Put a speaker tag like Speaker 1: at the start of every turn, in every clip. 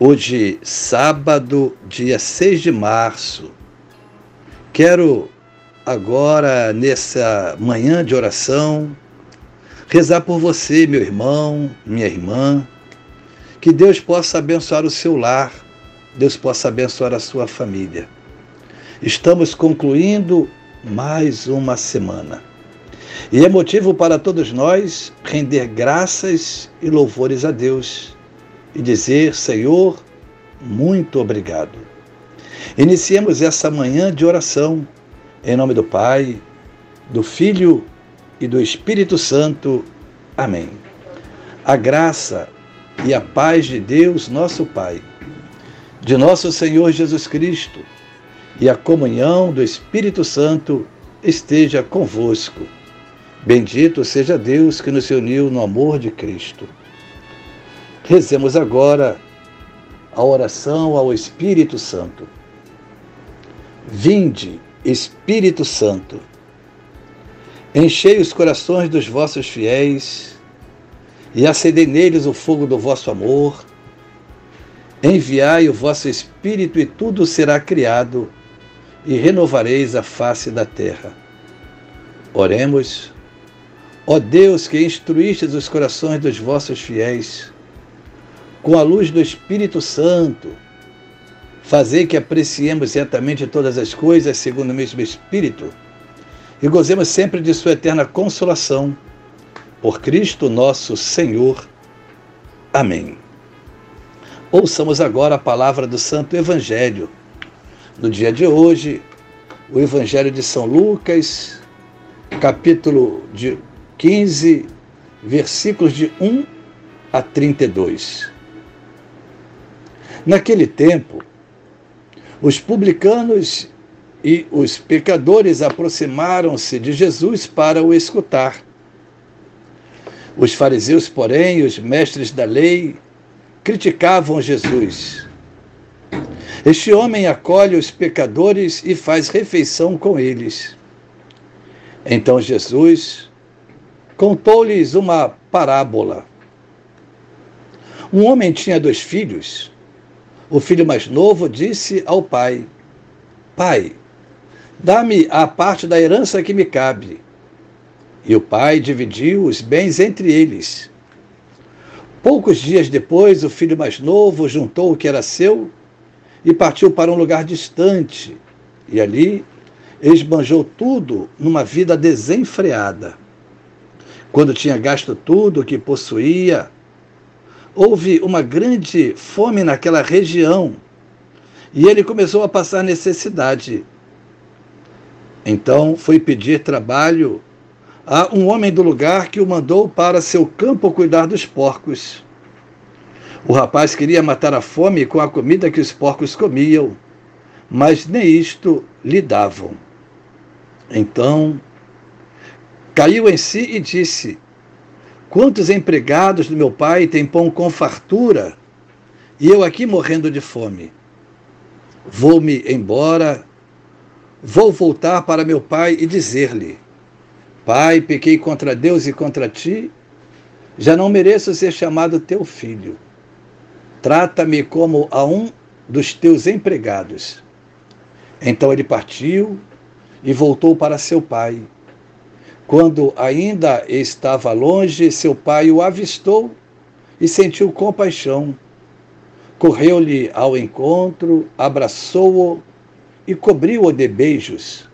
Speaker 1: Hoje, sábado, dia 6 de março, quero agora, nessa manhã de oração, rezar por você, meu irmão, minha irmã, que Deus possa abençoar o seu lar, Deus possa abençoar a sua família. Estamos concluindo mais uma semana. E é motivo para todos nós render graças e louvores a Deus e dizer: Senhor, muito obrigado. Iniciemos essa manhã de oração em nome do Pai, do Filho e do Espírito Santo. Amém. A graça e a paz de Deus, nosso Pai, de nosso Senhor Jesus Cristo e a comunhão do Espírito Santo esteja convosco. Bendito seja Deus que nos uniu no amor de Cristo. Rezemos agora a oração ao Espírito Santo. Vinde, Espírito Santo, enchei os corações dos vossos fiéis e acendei neles o fogo do vosso amor. Enviai o vosso Espírito e tudo será criado e renovareis a face da terra. Oremos. Ó Deus que instruístes os corações dos vossos fiéis, com a luz do Espírito Santo, fazer que apreciemos certamente todas as coisas segundo o mesmo Espírito e gozemos sempre de Sua eterna consolação. Por Cristo nosso Senhor. Amém. Ouçamos agora a palavra do Santo Evangelho. No dia de hoje, o Evangelho de São Lucas, capítulo de 15, versículos de 1 a 32. Naquele tempo, os publicanos e os pecadores aproximaram-se de Jesus para o escutar. Os fariseus, porém, os mestres da lei, criticavam Jesus. Este homem acolhe os pecadores e faz refeição com eles. Então Jesus contou-lhes uma parábola. Um homem tinha dois filhos. O filho mais novo disse ao pai: Pai, dá-me a parte da herança que me cabe. E o pai dividiu os bens entre eles. Poucos dias depois, o filho mais novo juntou o que era seu e partiu para um lugar distante. E ali esbanjou tudo numa vida desenfreada. Quando tinha gasto tudo o que possuía, houve uma grande fome naquela região e ele começou a passar necessidade. Então foi pedir trabalho a um homem do lugar que o mandou para seu campo cuidar dos porcos. O rapaz queria matar a fome com a comida que os porcos comiam, mas nem isto lhe davam. Então caiu em si e disse: Quantos empregados do meu pai têm pão com fartura e eu aqui morrendo de fome? Vou-me embora, vou voltar para meu pai e dizer-lhe: Pai, pequei contra Deus e contra ti, já não mereço ser chamado teu filho. Trata-me como a um dos teus empregados. Então ele partiu e voltou para seu pai. Quando ainda estava longe, seu pai o avistou e sentiu compaixão. Correu-lhe ao encontro, abraçou-o e cobriu-o de beijos.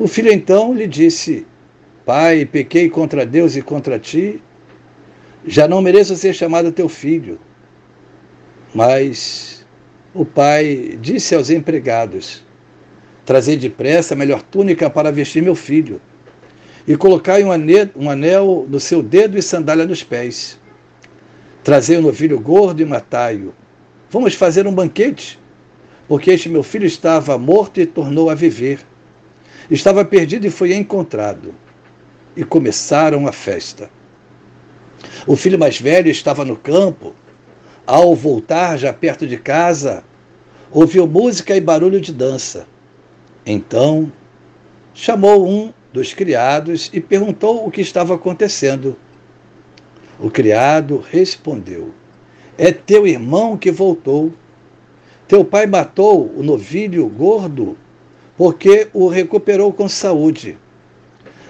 Speaker 1: O filho então lhe disse: Pai, pequei contra Deus e contra ti, já não mereço ser chamado teu filho. Mas o pai disse aos empregados: Trazei depressa a melhor túnica para vestir meu filho e colocai um anel, um anel no seu dedo e sandália nos pés. Trazei um novilho gordo e matai-o. Vamos fazer um banquete, porque este meu filho estava morto e tornou a viver. Estava perdido e foi encontrado. E começaram a festa. O filho mais velho estava no campo. Ao voltar, já perto de casa, ouviu música e barulho de dança. Então, chamou um dos criados e perguntou o que estava acontecendo. O criado respondeu: É teu irmão que voltou. Teu pai matou o novilho gordo porque o recuperou com saúde.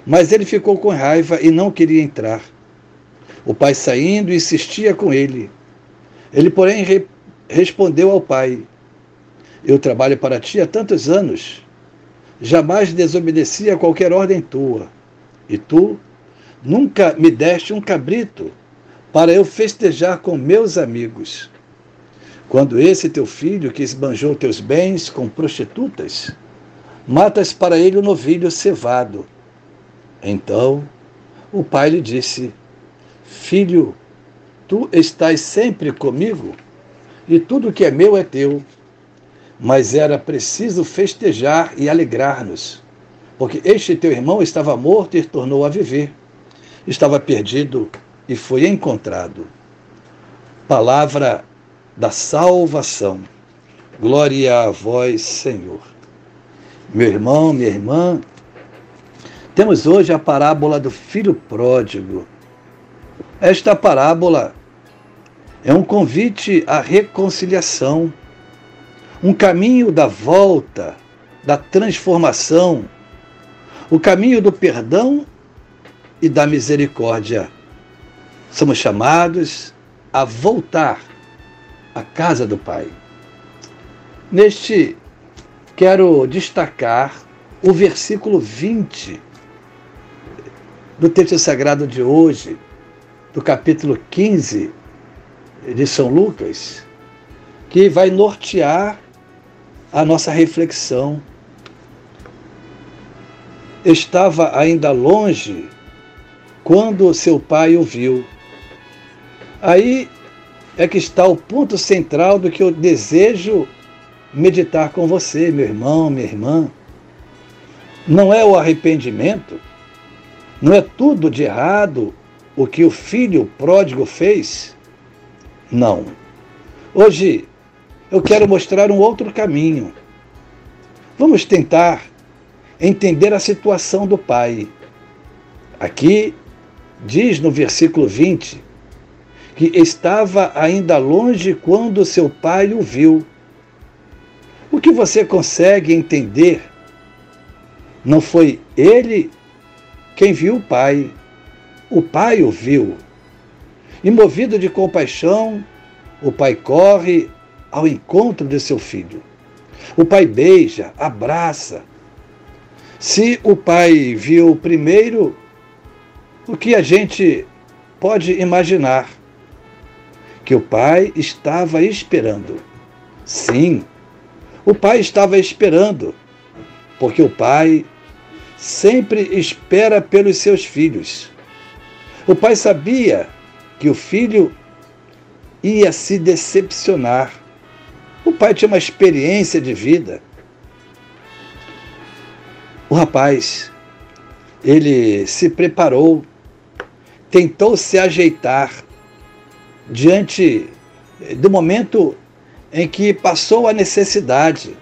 Speaker 1: Mas ele ficou com raiva e não queria entrar. O pai saindo insistia com ele. Ele, porém, re respondeu ao pai: Eu trabalho para ti há tantos anos. Jamais desobedeci a qualquer ordem tua. E tu nunca me deste um cabrito para eu festejar com meus amigos. Quando esse teu filho, que esbanjou teus bens com prostitutas, matas para ele o novilho cevado. Então o pai lhe disse: Filho, tu estás sempre comigo, e tudo que é meu é teu. Mas era preciso festejar e alegrar-nos, porque este teu irmão estava morto e tornou a viver. Estava perdido e foi encontrado. Palavra da salvação. Glória a vós, Senhor. Meu irmão, minha irmã, temos hoje a parábola do filho pródigo. Esta parábola é um convite à reconciliação, um caminho da volta, da transformação, o caminho do perdão e da misericórdia somos chamados a voltar à casa do Pai. Neste, quero destacar o versículo 20 do texto sagrado de hoje, do capítulo 15 de São Lucas, que vai nortear a nossa reflexão. Estava ainda longe quando seu pai o viu Aí é que está o ponto central do que eu desejo meditar com você, meu irmão, minha irmã. Não é o arrependimento, não é tudo de errado o que o filho pródigo fez? Não. Hoje eu quero mostrar um outro caminho. Vamos tentar entender a situação do pai. Aqui diz no versículo 20 que estava ainda longe quando seu pai o viu. O que você consegue entender? Não foi ele quem viu o pai, o pai o viu. E movido de compaixão, o pai corre ao encontro de seu filho. O pai beija, abraça. Se o pai viu primeiro, o que a gente pode imaginar? que o pai estava esperando. Sim, o pai estava esperando, porque o pai sempre espera pelos seus filhos. O pai sabia que o filho ia se decepcionar. O pai tinha uma experiência de vida. O rapaz, ele se preparou, tentou se ajeitar, diante do momento em que passou a necessidade.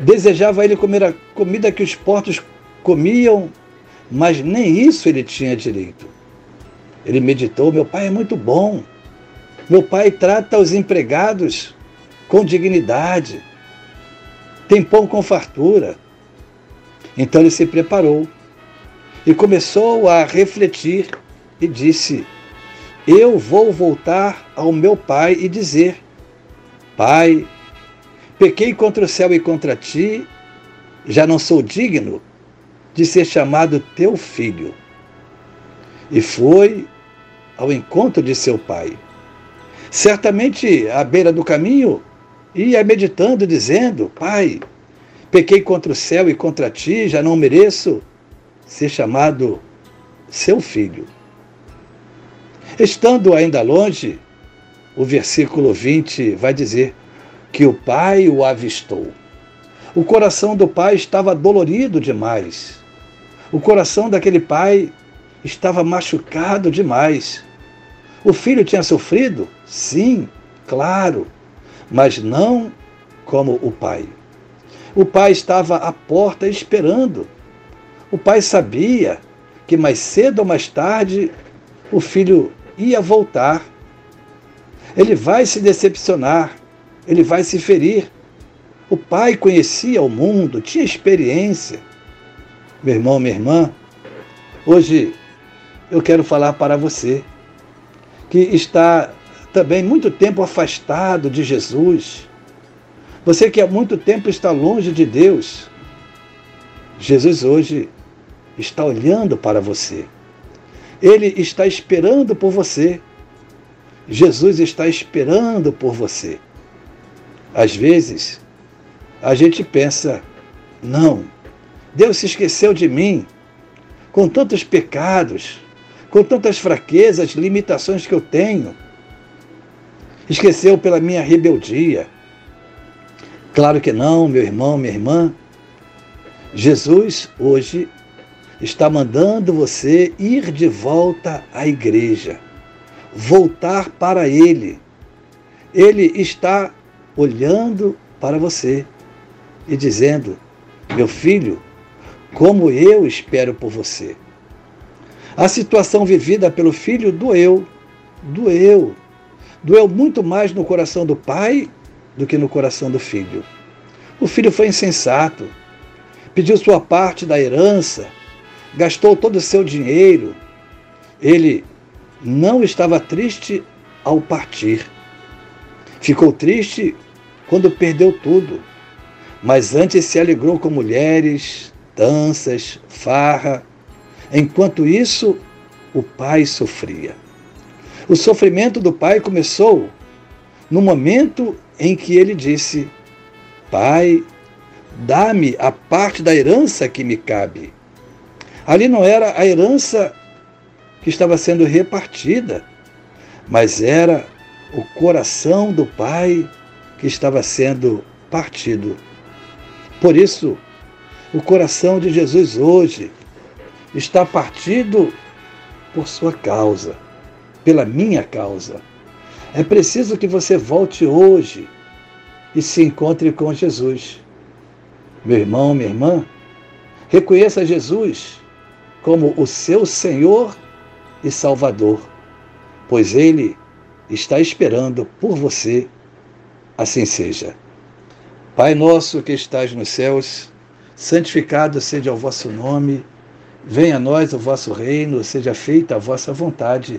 Speaker 1: Desejava ele comer a comida que os porcos comiam, mas nem isso ele tinha direito. Ele meditou: meu pai é muito bom. Meu pai trata os empregados com dignidade. Tem pão com fartura. Então ele se preparou e começou a refletir e disse: eu vou voltar ao meu pai e dizer: Pai, pequei contra o céu e contra ti, já não sou digno de ser chamado teu filho. E foi ao encontro de seu pai. Certamente, à beira do caminho, ia meditando, dizendo: Pai, pequei contra o céu e contra ti, já não mereço ser chamado seu filho. Estando ainda longe, o versículo 20 vai dizer: que o pai o avistou. O coração do pai estava dolorido demais. O coração daquele pai estava machucado demais. O filho tinha sofrido? Sim, claro, mas não como o pai. O pai estava à porta esperando. O pai sabia que mais cedo ou mais tarde o filho ia voltar. Ele vai se decepcionar, ele vai se ferir. O pai conhecia o mundo, tinha experiência. Meu irmão, minha irmã, hoje eu quero falar para você que está também muito tempo afastado de Jesus. Você que há muito tempo está longe de Deus. Jesus hoje está olhando para você. Ele está esperando por você. Jesus está esperando por você. Às vezes, a gente pensa: não, Deus se esqueceu de mim, com tantos pecados, com tantas fraquezas, limitações que eu tenho. Esqueceu pela minha rebeldia. Claro que não, meu irmão, minha irmã. Jesus hoje está mandando você ir de volta à igreja, voltar para Ele. Ele está olhando para você e dizendo: Meu filho, como eu espero por você. A situação vivida pelo filho doeu, doeu, doeu muito mais no coração do pai do que no coração do filho. O filho foi insensato, pediu sua parte da herança, gastou todo o seu dinheiro. Ele não estava triste ao partir. Ficou triste quando perdeu tudo, mas antes se alegrou com mulheres, danças, farra. Enquanto isso, o pai sofria. O sofrimento do pai começou no momento em que ele disse: Pai, dá-me a parte da herança que me cabe. Ali não era a herança que estava sendo repartida, mas era o coração do pai que estava sendo partido. Por isso, o coração de Jesus hoje está partido por sua causa, pela minha causa. É preciso que você volte hoje e se encontre com Jesus. Meu irmão, minha irmã, reconheça Jesus como o seu Senhor e Salvador, pois Ele está esperando por você. Assim seja. Pai nosso que estás nos céus, santificado seja o vosso nome, venha a nós o vosso reino, seja feita a vossa vontade,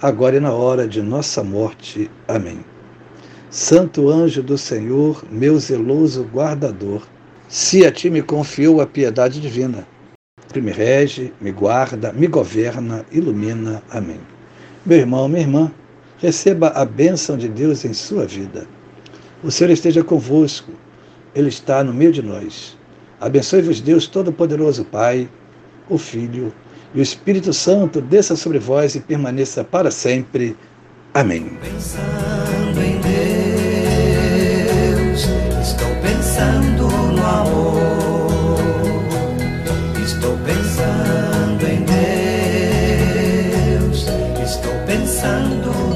Speaker 1: agora e na hora de nossa morte. Amém. Santo anjo do Senhor, meu zeloso guardador, se a ti me confiou a piedade divina, me rege, me guarda, me governa, ilumina. Amém. Meu irmão, minha irmã, receba a bênção de Deus em sua vida. O Senhor esteja convosco, Ele está no meio de nós. Abençoe-vos, Deus Todo-Poderoso, Pai, o Filho e o Espírito Santo, desça sobre vós e permaneça para sempre. Amém.
Speaker 2: Pensando em Deus, estou pensando no amor. Estou pensando em Deus, estou pensando.